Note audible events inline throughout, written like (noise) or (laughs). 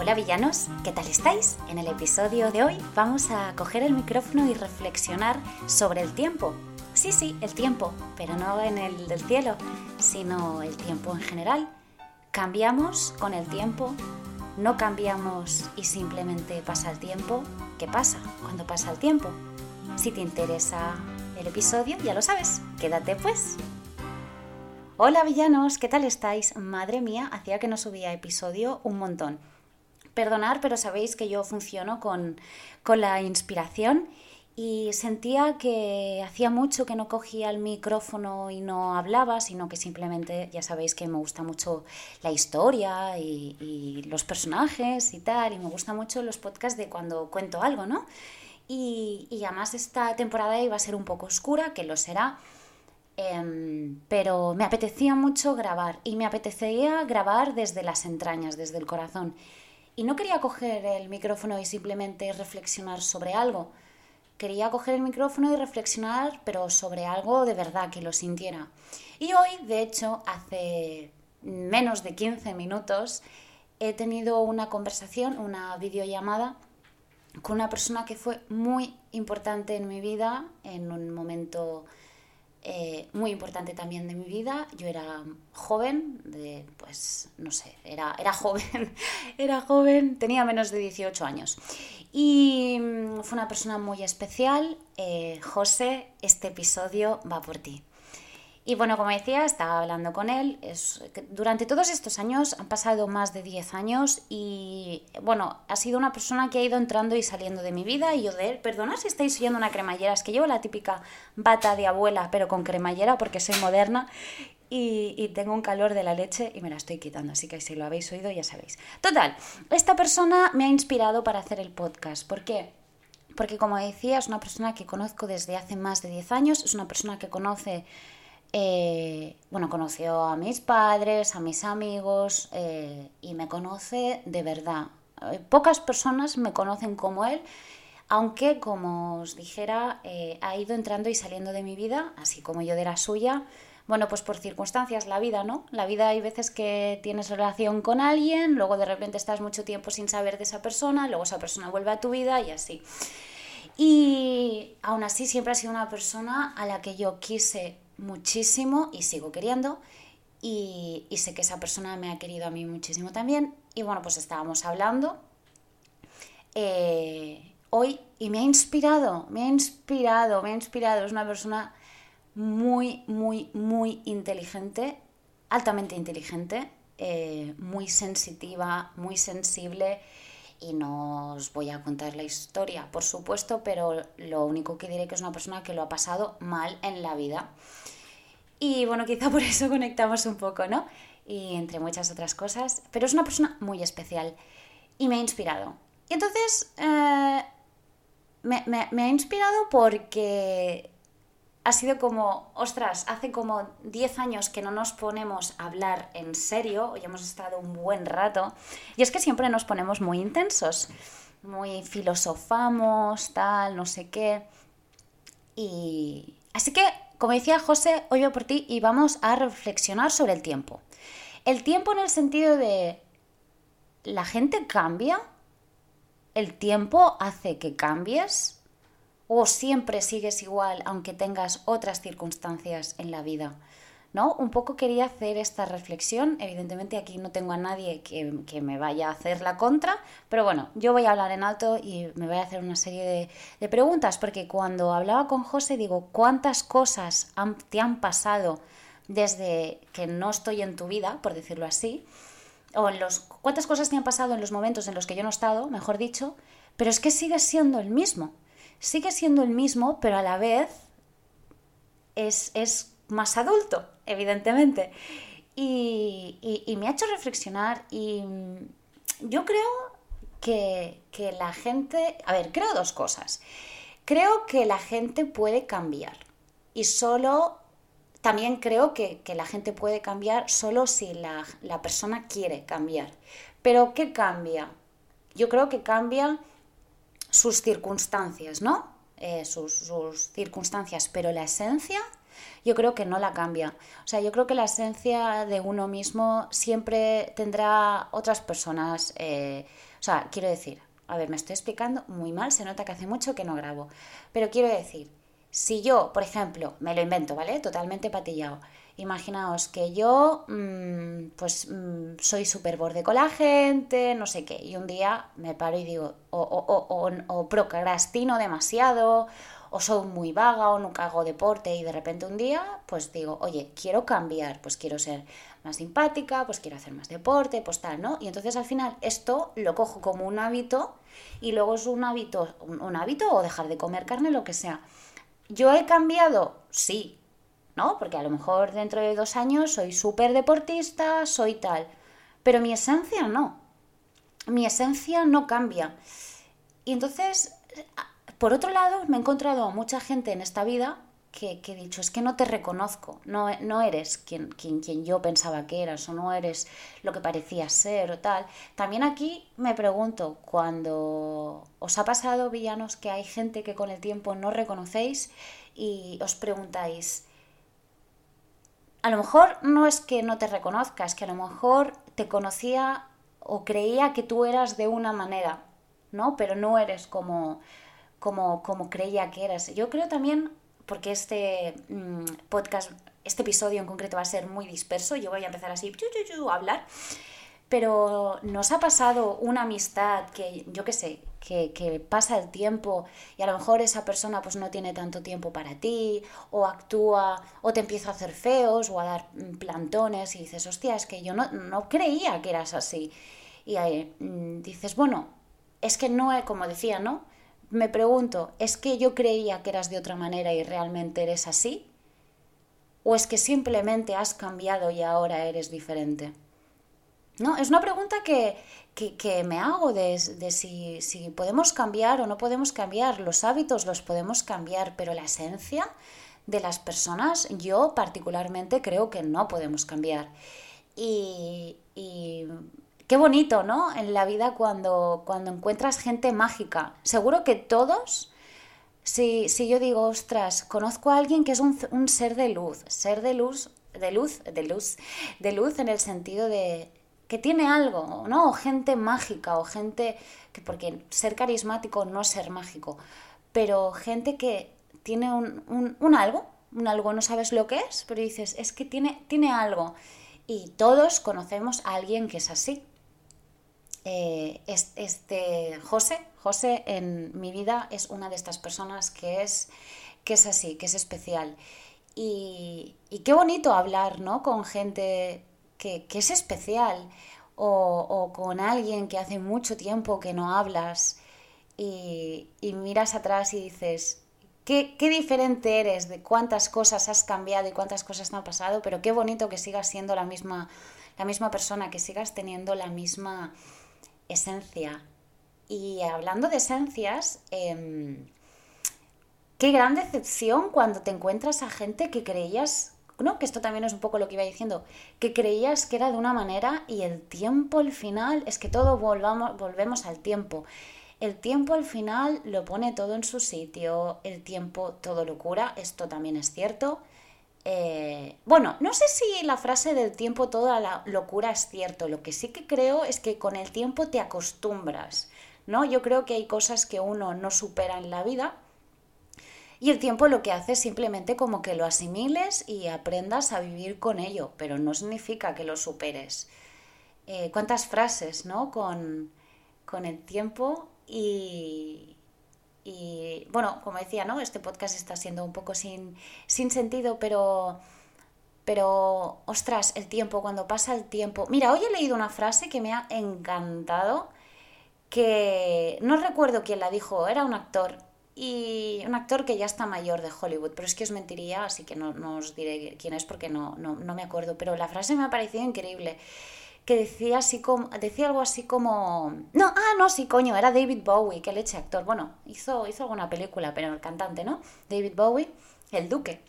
Hola villanos, ¿qué tal estáis? En el episodio de hoy vamos a coger el micrófono y reflexionar sobre el tiempo. Sí, sí, el tiempo, pero no en el del cielo, sino el tiempo en general. ¿Cambiamos con el tiempo? ¿No cambiamos y simplemente pasa el tiempo? ¿Qué pasa cuando pasa el tiempo? Si te interesa el episodio, ya lo sabes, quédate pues. Hola villanos, ¿qué tal estáis? Madre mía, hacía que no subía episodio un montón. Perdonar, pero sabéis que yo funciono con, la inspiración y sentía que hacía mucho que no cogía el micrófono y no hablaba, sino que simplemente, ya sabéis que me gusta mucho la historia y, los personajes y tal, y me gusta mucho los podcasts de cuando cuento algo, ¿no? Y, y además esta temporada iba a ser un poco oscura, que lo será, em, pero me apetecía mucho grabar y me apetecía grabar desde las entrañas, desde el corazón. Y no quería coger el micrófono y simplemente reflexionar sobre algo. Quería coger el micrófono y reflexionar, pero sobre algo de verdad que lo sintiera. Y hoy, de hecho, hace menos de 15 minutos, he tenido una conversación, una videollamada con una persona que fue muy importante en mi vida en un momento eh, muy importante también de mi vida. Yo era joven, pues no sé, era, era joven, (laughs) era joven, tenía menos de 18 años. Y mm, fue una persona muy especial. Eh, José, este episodio va por ti. Y bueno, como decía, estaba hablando con él. Es, durante todos estos años han pasado más de 10 años y bueno, ha sido una persona que ha ido entrando y saliendo de mi vida y yo de él, perdona si estáis oyendo una cremallera, es que llevo la típica bata de abuela, pero con cremallera porque soy moderna y, y, tengo un calor de la leche y me la estoy quitando, así que si lo habéis oído ya sabéis. Total, esta persona me ha inspirado para hacer el podcast. ¿Por qué? Porque como decía, es una persona que conozco desde hace más de 10 años, es una persona que conoce eh, bueno, conoció a mis padres, a mis amigos eh, y me conoce de verdad. Eh, pocas personas me conocen como él, aunque como os dijera, ha ido entrando y saliendo de mi vida, así como yo de la suya. Bueno, pues por circunstancias, la vida, ¿no? La vida hay veces que tienes relación con alguien, luego de repente estás mucho tiempo sin saber de esa persona, luego esa persona vuelve a tu vida y así. Y aún así siempre ha sido una persona a la que yo quise muchísimo y sigo queriendo. Y, sé que esa persona me ha querido a mí muchísimo también. Y bueno, pues estábamos hablando eh, hoy y me ha inspirado, me ha inspirado, me ha inspirado. Es una persona muy, muy, muy inteligente, altamente inteligente, eh, muy sensitiva, muy sensible. Y no os voy a contar la historia, por supuesto, pero lo único que diré que es una persona que lo ha pasado mal en la vida. Y bueno, quizá por eso (laughs) conectamos un poco, ¿no? Y entre muchas otras cosas. Pero es una persona muy especial y me ha inspirado. Y entonces eh, me, me, ha inspirado porque ha sido como, ostras, hace como 10 años que no nos ponemos a hablar en serio, hoy hemos estado un buen rato, y es que siempre nos ponemos muy intensos, muy filosofamos, tal, no sé qué. Y así que como decía José, hoy voy por ti y vamos a reflexionar sobre el tiempo. El tiempo en el sentido de la gente cambia, el tiempo hace que cambies o siempre sigues igual aunque tengas otras circunstancias en la vida. ¿no? Un poco quería hacer esta reflexión. Evidentemente aquí no tengo a nadie que, me vaya a hacer la contra, pero bueno, yo voy a hablar en alto y me voy a hacer una serie de, preguntas, porque cuando hablaba con José digo, ¿cuántas cosas te han pasado desde que no estoy en tu vida, por decirlo así? O en los, ¿Cuántas cosas te han pasado en los momentos en los que yo no he estado, mejor dicho? Pero es que sigue siendo el mismo. Sigue siendo el mismo, pero a la vez es, es más adulto, evidentemente. Y, me ha hecho reflexionar y yo creo que, la gente, a ver, creo dos cosas. Creo que la gente puede cambiar y solo, también creo que, la gente puede cambiar solo si la, persona quiere cambiar. Pero ¿qué cambia? Yo creo que cambia sus circunstancias, ¿no? Eh, sus circunstancias, pero la esencia yo creo que no la cambia. O sea, yo creo que la esencia de uno mismo siempre tendrá otras personas. Eh, o sea, quiero decir, a ver, me estoy explicando muy mal, se nota que hace mucho que no grabo. Pero quiero decir, si yo, por ejemplo, me lo invento, ¿vale? Totalmente patillado. Imaginaos que yo, mm, pues, mm, soy súper borde con la gente, no sé qué, y un día me paro y digo, o, procrastino demasiado, o soy muy vaga, o nunca hago deporte, y de repente un día, pues digo, oye, quiero cambiar, pues quiero ser más simpática, pues quiero hacer más deporte, pues tal, ¿no? Y entonces al final esto lo cojo como un hábito, y luego es un hábito, un hábito, o dejar de comer carne, lo que sea. ¿Yo he cambiado? Sí, ¿no? Porque a lo mejor dentro de dos años soy súper deportista, soy tal, pero mi esencia no. Mi esencia no cambia. Y entonces, por otro lado, me he encontrado a mucha gente en esta vida que, he dicho, es que no te reconozco, no, no eres quien, quien, quien, yo pensaba que eras o no eres lo que parecías ser o tal. También aquí me pregunto, cuando os ha pasado, villanos, que hay gente que con el tiempo no reconocéis y os preguntáis, a lo mejor no es que no te reconozcas, que a lo mejor te conocía o creía que tú eras de una manera, ¿no? Pero no eres como, como, como creía que eras. Yo creo también, porque este mm, podcast, este episodio en concreto va a ser muy disperso, yo voy a empezar así a hablar, pero nos ha pasado una amistad que, yo qué sé, que, pasa el tiempo y a lo mejor esa persona pues no tiene tanto tiempo para ti o actúa o te empieza a hacer feos o a dar mm, plantones y dices, hostia, es que yo no, no creía que eras así. Y ahí, mm, dices, bueno, es que no, como decía, ¿no? Me pregunto, ¿es que yo creía que eras de otra manera y realmente eres así? ¿O es que simplemente has cambiado y ahora eres diferente? No, es una pregunta que, que, me hago de, si, si, podemos cambiar o no podemos cambiar. Los hábitos los podemos cambiar, pero la esencia de las personas yo particularmente creo que no podemos cambiar. Y, qué bonito, ¿no? En la vida cuando, cuando encuentras gente mágica. Seguro que todos... Si, si yo digo, ostras, conozco a alguien que es un, un ser de luz, ser de luz, de luz, de luz, de luz en el sentido de, que tiene algo, ¿no? O gente mágica, o gente que, porque ser carismático no es ser mágico, pero gente que tiene un, un, algo, un algo, no sabes lo que es, pero dices, es que tiene, tiene algo. Y todos conocemos a alguien que es así. Eh, este José, José en mi vida es una de estas personas que es, que es así, que es especial. Y, y qué bonito hablar, ¿no? Con gente que, es especial o, con alguien que hace mucho tiempo que no hablas y, miras atrás y dices, qué, diferente eres, de cuántas cosas has cambiado y cuántas cosas han pasado, pero qué bonito que sigas siendo la misma, la misma persona, que sigas teniendo la misma esencia. Y hablando de esencias, em, qué gran decepción cuando te encuentras a gente que creías ¿no? Que esto también es un poco lo que iba diciendo, que creías que era de una manera y el tiempo al final, es que todo volvamos, volvemos al tiempo. El tiempo al final lo pone todo en su sitio, el tiempo todo lo cura, esto también es cierto. Eh, bueno, no sé si la frase del tiempo toda la locura es cierto, lo que sí que creo es que con el tiempo te acostumbras, ¿no? Yo creo que hay cosas que uno no supera en la vida y el tiempo lo que hace es simplemente como que lo asimiles y aprendas a vivir con ello, pero no significa que lo superes. Eh, ¿Cuántas frases, no? Con, el tiempo y, y, bueno, como decía, ¿no? Este podcast está siendo un poco sin, sin sentido, pero... Pero, ostras, el tiempo, cuando pasa el tiempo... Mira, hoy he leído una frase que me ha encantado, que no recuerdo quién la dijo, era un actor, y un actor que ya está mayor de Hollywood, pero es que os mentiría, así que no, os diré quién es porque no, no, me acuerdo, pero la frase me ha parecido increíble, que decía, así como, decía algo así como... No, ah, no, sí, coño, era David Bowie, qué leche actor. Bueno, hizo, hizo alguna película, pero el cantante, ¿no? David Bowie, el duque.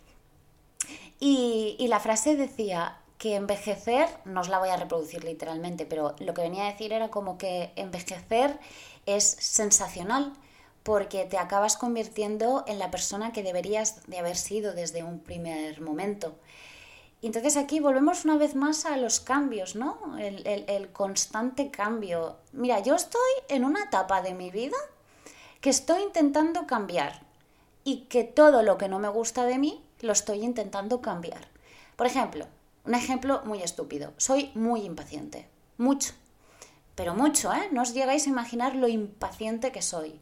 Y, y la frase decía que envejecer, no os la voy a reproducir literalmente, pero lo que venía a decir era como que envejecer es sensacional, porque te acabas convirtiendo en la persona que deberías de haber sido desde un primer momento. Y entonces aquí volvemos una vez más a los cambios, ¿no? El, el, constante cambio. Mira, yo estoy en una etapa de mi vida que estoy intentando cambiar y que todo lo que no me gusta de mí lo estoy intentando cambiar. Por ejemplo, un ejemplo muy estúpido. Soy muy impaciente. Mucho. Pero mucho, ¿eh? No os llegáis a imaginar lo impaciente que soy.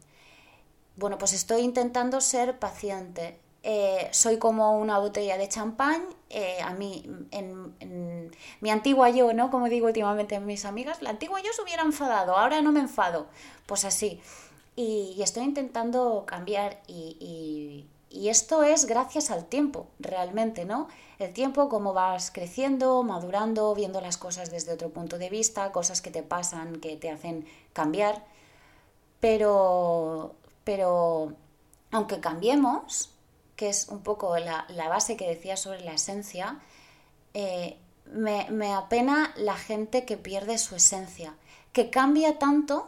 Bueno, pues estoy intentando ser paciente. Eh, soy como una botella de champán. Eh, a mí, en, mi antigua yo, ¿no? Como digo últimamente a mis amigas, la antigua yo se hubiera enfadado, ahora no me enfado. Pues así. Y, estoy intentando cambiar y, esto es gracias al tiempo, realmente, ¿no? El tiempo, como vas creciendo, madurando, viendo las cosas desde otro punto de vista, cosas que te pasan, que te hacen cambiar. Pero pero aunque cambiemos, que es un poco la, base que decía sobre la esencia, eh, me, apena la gente que pierde su esencia, que cambia tanto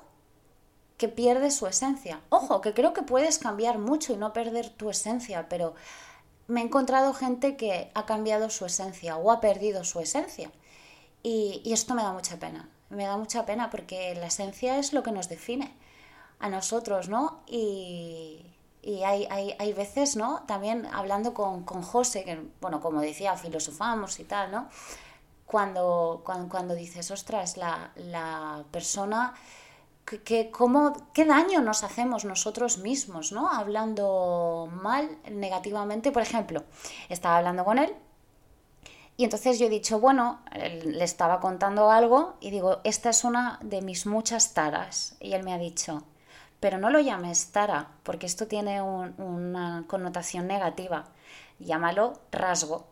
que pierde su esencia. Ojo, que creo que puedes cambiar mucho y no perder tu esencia, pero me he encontrado gente que ha cambiado su esencia o ha perdido su esencia. y, esto me da mucha pena. Me da mucha pena porque la esencia es lo que nos define a nosotros, ¿no? Y, hay, hay, veces, ¿no? También hablando con, con José, que, bueno, como decía, filosofamos y tal, ¿no? Cuando, cuando, dices, ostras, la, la persona, que, cómo, qué daño nos hacemos nosotros mismos, ¿no? Hablando mal, negativamente, por ejemplo, estaba hablando con él y entonces yo he dicho, bueno, le estaba contando algo y digo, esta es una de mis muchas taras. Y él me ha dicho, pero no lo llames tara, porque esto tiene una connotación negativa. Llámalo rasgo.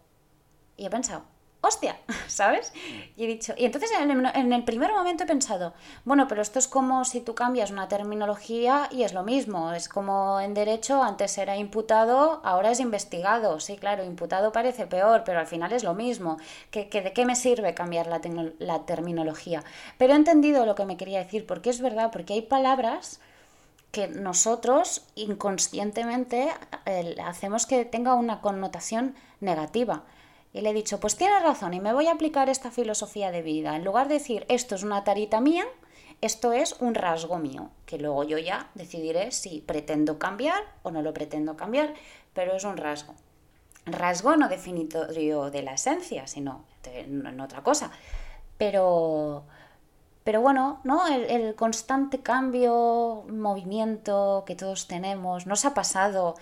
Y he pensado, hostia, (laughs) ¿sabes? Y he dicho, y entonces en el, primer momento he pensado, bueno, pero esto es como si tú cambias una terminología y es lo mismo, es como en derecho antes era imputado, ahora es investigado, sí, claro, imputado parece peor, pero al final es lo mismo, que, de qué me sirve cambiar la, la terminología. Pero he entendido lo que me quería decir, porque es verdad, porque hay palabras que nosotros inconscientemente hacemos que tenga una connotación negativa. Y le he dicho, pues tienes razón y me voy a aplicar esta filosofía de vida. En lugar de decir, esto es una tarita mía, esto es un rasgo mío, que luego yo ya decidiré si pretendo cambiar o no lo pretendo cambiar, pero es un rasgo. Rasgo no definitorio de la esencia, sino en otra cosa. Pero, pero bueno, ¿no? El, constante cambio, movimiento que todos tenemos, ¿nos ha pasado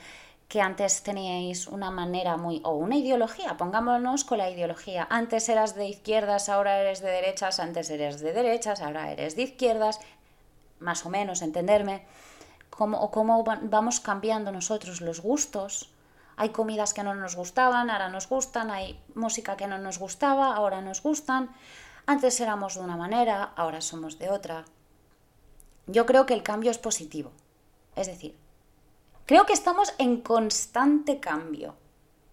que antes teníais una manera muy, o una ideología, pongámonos con la ideología, antes eras de izquierdas, ahora eres de derechas, antes eres de derechas, ahora eres de izquierdas, más o menos, entenderme, cómo, o cómo vamos cambiando nosotros los gustos. Hay comidas que no nos gustaban, ahora nos gustan, hay música que no nos gustaba, ahora nos gustan. Antes éramos de una manera, ahora somos de otra. Yo creo que el cambio es positivo. Es decir, creo que estamos en constante cambio,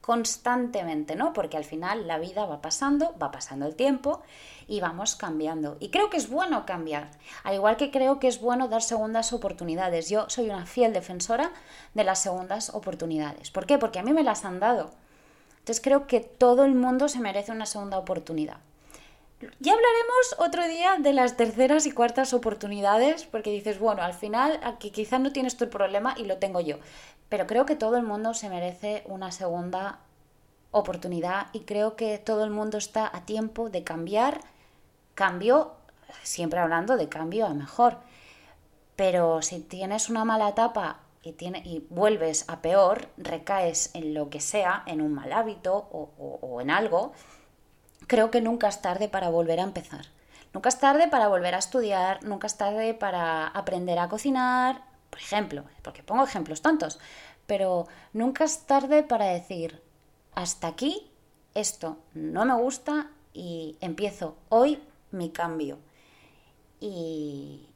constantemente, ¿no? Porque al final la vida va pasando, va pasando el tiempo y vamos cambiando. Y creo que es bueno cambiar, al igual que creo que es bueno dar segundas oportunidades. Yo soy una fiel defensora de las segundas oportunidades. ¿Por qué? Porque a mí me las han dado. Entonces creo que todo el mundo se merece una segunda oportunidad. Ya hablaremos otro día de las terceras y cuartas oportunidades, porque dices, bueno, al final aquí quizás no tienes tu problema y lo tengo yo, pero creo que todo el mundo se merece una segunda oportunidad y creo que todo el mundo está a tiempo de cambiar, cambio, siempre hablando de cambio a mejor, pero si tienes una mala etapa y, y vuelves a peor, recaes en lo que sea, en un mal hábito o, o en algo, creo que nunca es tarde para volver a empezar. Nunca es tarde para volver a estudiar, nunca es tarde para aprender a cocinar, por ejemplo, porque pongo ejemplos tontos, pero nunca es tarde para decir, hasta aquí, esto no me gusta y empiezo hoy mi cambio. Y,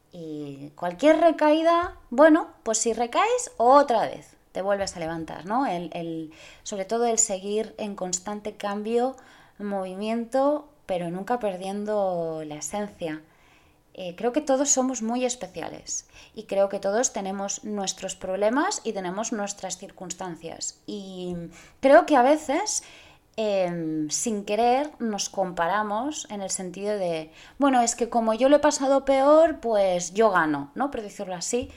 cualquier recaída, bueno, pues si recaes, otra vez te vuelves a levantar, ¿no? el, sobre todo el seguir en constante cambio movimiento, pero nunca perdiendo la esencia. Eh, creo que todos somos muy especiales y creo que todos tenemos nuestros problemas y tenemos nuestras circunstancias. Y creo que a veces, em, sin querer, nos comparamos en el sentido de, bueno, es que como yo lo he pasado peor, pues yo gano, ¿no? Por decirlo así.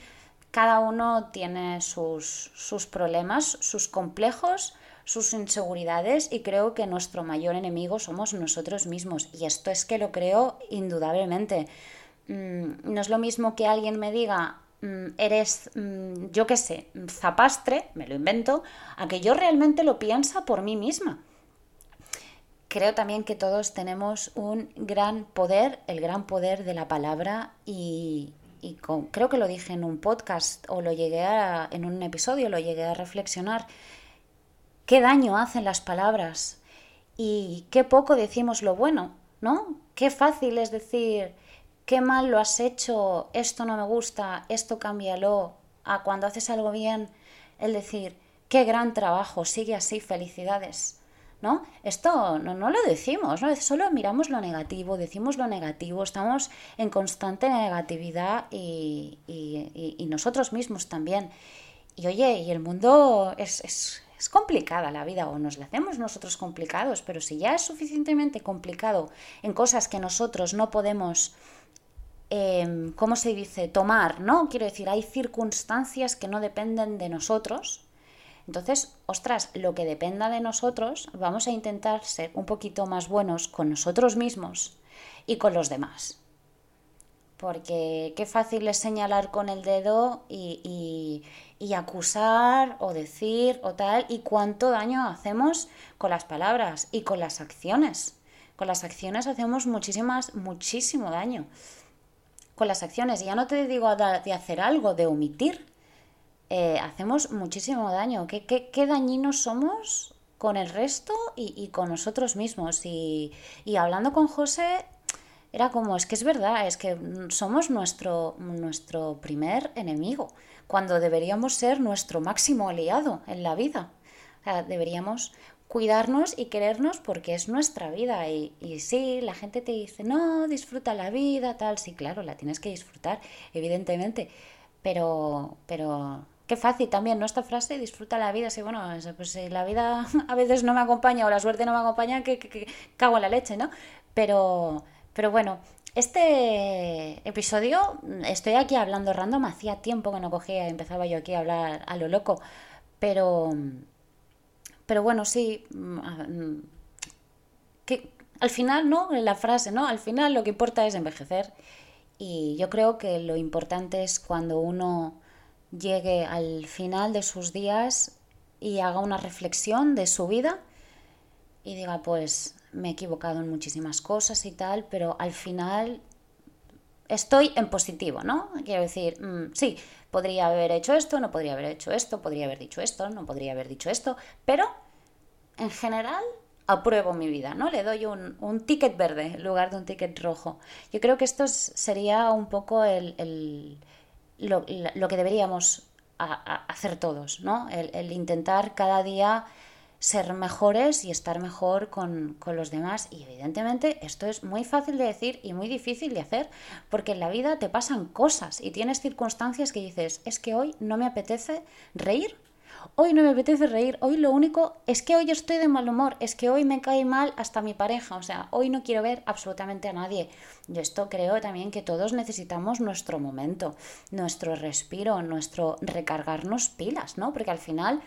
Cada uno tiene sus, sus problemas, sus complejos, sus inseguridades y creo que nuestro mayor enemigo somos nosotros mismos. Y esto es que lo creo indudablemente. Mm, no es lo mismo que alguien me diga, mm, eres, mm, yo qué sé, zapastre, me lo invento, a que yo realmente lo piensa por mí misma. Creo también que todos tenemos un gran poder, el gran poder de la palabra y, creo que lo dije en un podcast o lo llegué a, en un episodio, lo llegué a reflexionar, qué daño hacen las palabras y qué poco decimos lo bueno, ¿no? Qué fácil es decir, qué mal lo has hecho, esto no me gusta, esto cámbialo, a cuando haces algo bien, el decir, qué gran trabajo, sigue así, felicidades. ¿No? Esto no, lo decimos, ¿no? solo miramos lo negativo, decimos lo negativo, estamos en constante negatividad y, y, nosotros mismos también. Y oye, y el mundo es, es, es complicada la vida o nos la hacemos nosotros complicados, pero si ya es suficientemente complicado en cosas que nosotros no podemos Em, ¿cómo se dice? Tomar, ¿no? Quiero decir, hay circunstancias que no dependen de nosotros. Entonces, ostras, lo que dependa de nosotros, vamos a intentar ser un poquito más buenos con nosotros mismos y con los demás. Porque qué fácil es señalar con el dedo y, y acusar o decir o tal, y cuánto daño hacemos con las palabras y con las acciones. Con las acciones hacemos muchísimas, muchísimo daño con las acciones. Y ya no te digo de hacer algo, de omitir. Eh, hacemos muchísimo daño. ¿Qué, qué, dañinos somos con el resto y, con nosotros mismos? Y, y, hablando con José, era como, es que es verdad, es que somos nuestro, nuestro primer enemigo, cuando deberíamos ser nuestro máximo aliado en la vida. O sea, deberíamos cuidarnos y querernos porque es nuestra vida. Y, y, sí, la gente te dice, no, disfruta la vida, tal. Sí, claro, la tienes que disfrutar, evidentemente. Pero, pero qué fácil también, ¿no? Esta frase, disfruta la vida. Sí, bueno, pues si la vida (laughs) a veces no me acompaña o la suerte no me acompaña, que, que, cago en la leche, ¿no? Pero, pero bueno, este episodio, estoy aquí hablando random, hacía tiempo que no cogía, empezaba yo aquí a hablar a lo loco, pero pero bueno, sí, mm, mm, que al final, ¿no? La frase, ¿no? Al final lo que importa es envejecer. Y yo creo que lo importante es cuando uno llegue al final de sus días y haga una reflexión de su vida y diga, pues me he equivocado en muchísimas cosas y tal, pero al final estoy en positivo, ¿no? Quiero decir, mm, sí, podría haber hecho esto, no podría haber hecho esto, podría haber dicho esto, no podría haber dicho esto, pero en general apruebo mi vida, ¿no? Le doy un, un ticket verde en lugar de un ticket rojo. Yo creo que esto sería un poco el, lo, que deberíamos hacer todos, ¿no? El, intentar cada día ser mejores y estar mejor con, con, los demás. Y evidentemente esto es muy fácil de decir y muy difícil de hacer, porque en la vida te pasan cosas y tienes circunstancias que dices, es que hoy no me apetece reír Hoy no me apetece reír, hoy lo único es que hoy estoy de mal humor, es que hoy me cae mal hasta mi pareja, o sea, hoy no quiero ver absolutamente a nadie. Yo esto creo también que todos necesitamos nuestro momento, nuestro respiro, nuestro recargarnos pilas, ¿no? Porque al final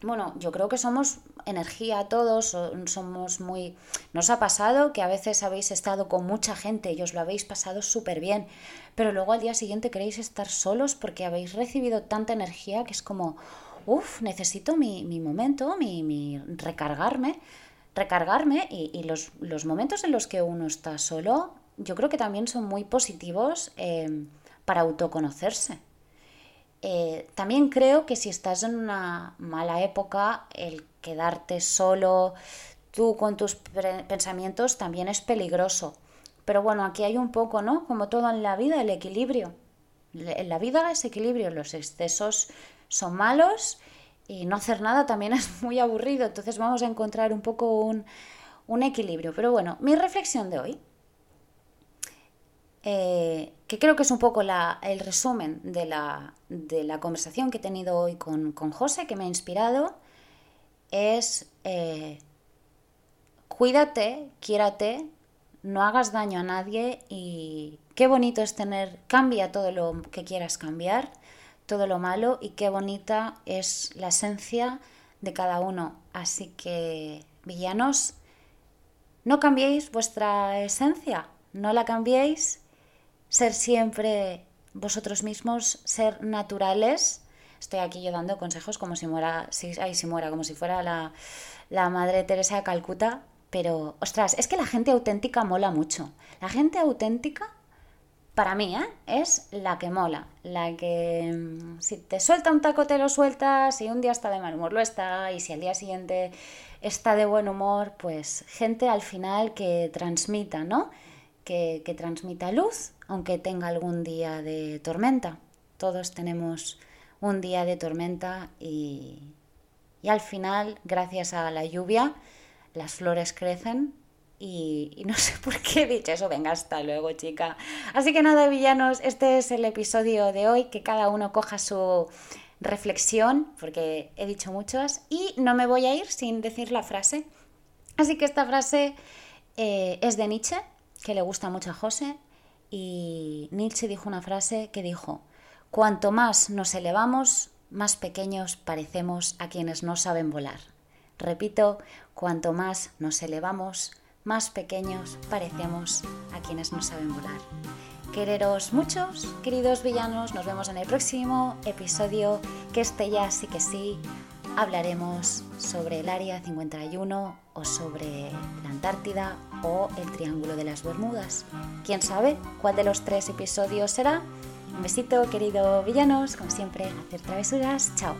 bueno, yo creo que somos energía todos, somos muy... Nos ha pasado que a veces habéis estado con mucha gente y os lo habéis pasado súper bien, pero luego al día siguiente queréis estar solos porque habéis recibido tanta energía que es como, uff, necesito mi, momento, mi, recargarme, recargarme y, los, momentos en los que uno está solo, yo creo que también son muy positivos eh, para autoconocerse. Eh, también creo que si estás en una mala época, el quedarte solo, tú con tus pensamientos, también es peligroso. Pero bueno, aquí hay un poco, ¿no? Como todo en la vida, el equilibrio. En la vida es equilibrio, los excesos son malos y no hacer nada también (laughs) es muy aburrido. Entonces vamos a encontrar un poco un, equilibrio. Pero bueno, mi reflexión de hoy eh, que creo que es un poco el resumen de la, conversación que he tenido hoy con, con José, que me ha inspirado, es eh, cuídate, quiérate, no hagas daño a nadie y qué bonito es tener, cambia todo lo que quieras cambiar, todo lo malo y qué bonita es la esencia de cada uno. Así que, villanos, no cambiéis vuestra esencia, no la cambiéis, ser siempre vosotros mismos, ser naturales. Estoy aquí yo dando consejos como si muera, si, si muera, como si fuera la, la madre Teresa de Calcuta, pero, ostras, es que la gente auténtica mola mucho. La gente auténtica, para mí, ¿eh? es la que mola. La que mm, si te suelta un taco te lo sueltas, si un día está de mal humor lo está, y si al día siguiente está de buen humor, pues gente al final que transmita, ¿no? Que, transmita luz, aunque tenga algún día de tormenta. Todos tenemos un día de tormenta y, y al final, gracias a la lluvia, las flores crecen y, no (laughs) sé por qué he dicho eso. Venga, hasta luego, chica. Así que nada, villanos, este es el episodio de hoy. Que cada uno coja su reflexión, porque he dicho muchas, y no me voy a ir sin decir la frase. Así que esta frase eh, es de Nietzsche, que le gusta mucho a José, y Nietzsche dijo una frase que dijo, cuanto más nos elevamos, más pequeños parecemos a quienes no saben volar. Repito, cuanto más nos elevamos, más pequeños parecemos a quienes no saben volar. Quereros muchos, queridos villanos, nos vemos en el próximo episodio, que este ya sí que sí, hablaremos sobre el Área 51 o sobre la Antártida o el Triángulo de las Bermudas. ¿Quién sabe cuál de los tres episodios será? Un besito, querido villanos, como siempre, hacer travesuras. Chao.